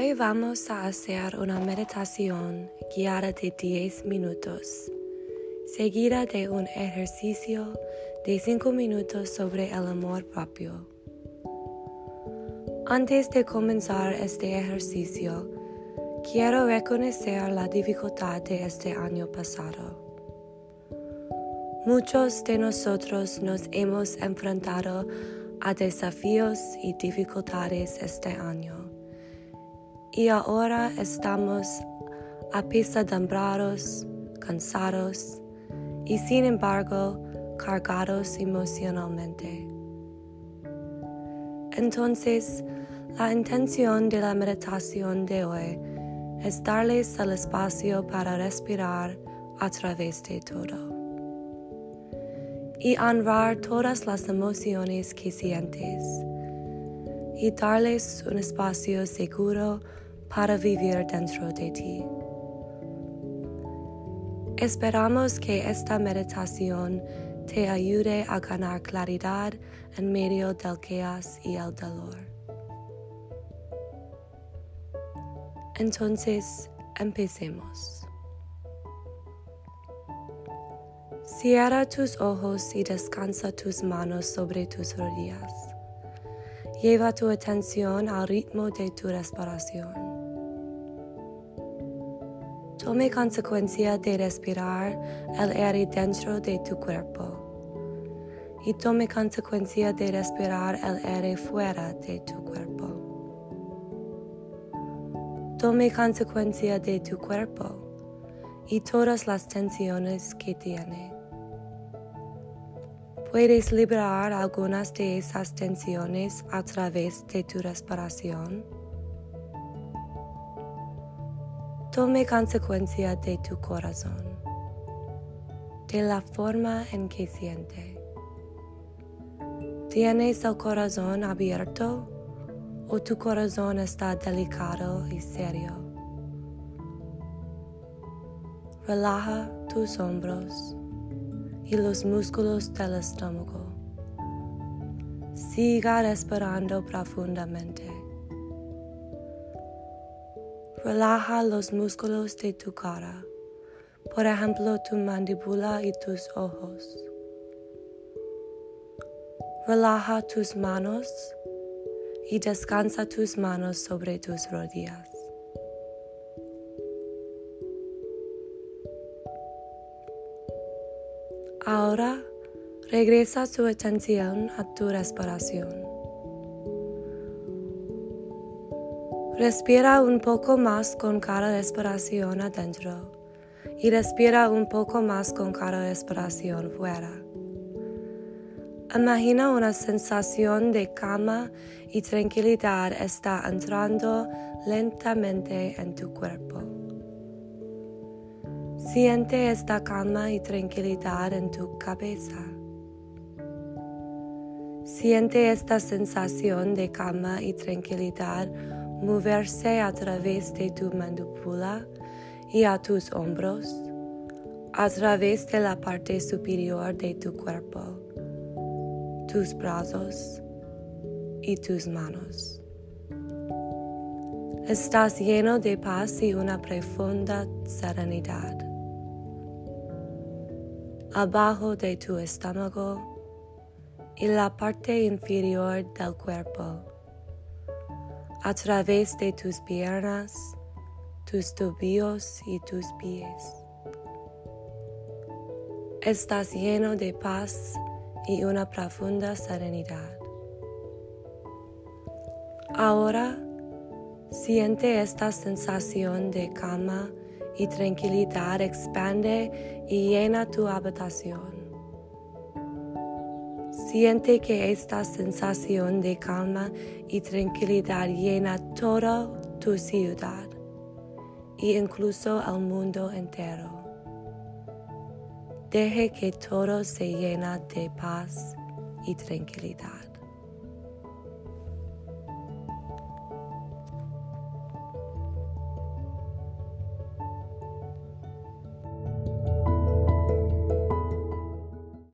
Hoy vamos a hacer una meditación guiada de 10 minutos, seguida de un ejercicio de 5 minutos sobre el amor propio. Antes de comenzar este ejercicio, quiero reconocer la dificultad de este año pasado. Muchos de nosotros nos hemos enfrentado a desafíos y dificultades este año y ahora estamos apesadumbrados, cansados y sin embargo cargados emocionalmente. Entonces, la intención de la meditación de hoy es darles el espacio para respirar a través de todo y honrar todas las emociones que sientes y darles un espacio seguro para vivir dentro de ti. Esperamos que esta meditación te ayude a ganar claridad en medio del caos y el dolor. Entonces, empecemos. Cierra tus ojos y descansa tus manos sobre tus rodillas. Lleva tu atención al ritmo de tu respiración. Tome consecuencia de respirar el aire dentro de tu cuerpo y tome consecuencia de respirar el aire fuera de tu cuerpo. Tome consecuencia de tu cuerpo y todas las tensiones que tiene. Puedes liberar algunas de esas tensiones a través de tu respiración. Tome consecuencia de tu corazón, de la forma en que siente. ¿Tienes el corazón abierto o tu corazón está delicado y serio? Relaja tus hombros y los músculos del estómago. Siga respirando profundamente. Relaja los músculos de tu cara, por ejemplo tu mandíbula y tus ojos. Relaja tus manos y descansa tus manos sobre tus rodillas. Ahora regresa tu atención a tu respiración. Respira un poco más con cada respiración adentro y respira un poco más con cada respiración fuera. Imagina una sensación de calma y tranquilidad está entrando lentamente en tu cuerpo. Siente esta calma y tranquilidad en tu cabeza. Siente esta sensación de calma y tranquilidad moverse a través de tu mandíbula y a tus hombros, a través de la parte superior de tu cuerpo, tus brazos y tus manos. Estás lleno de paz y una profunda serenidad. Abajo de tu estómago y la parte inferior del cuerpo a través de tus piernas, tus tobillos y tus pies. Estás lleno de paz y una profunda serenidad. Ahora siente esta sensación de calma y tranquilidad expande y llena tu habitación. Siente que esta sensación de calma y tranquilidad llena toda tu ciudad e incluso el mundo entero. Deje que todo se llena de paz y tranquilidad.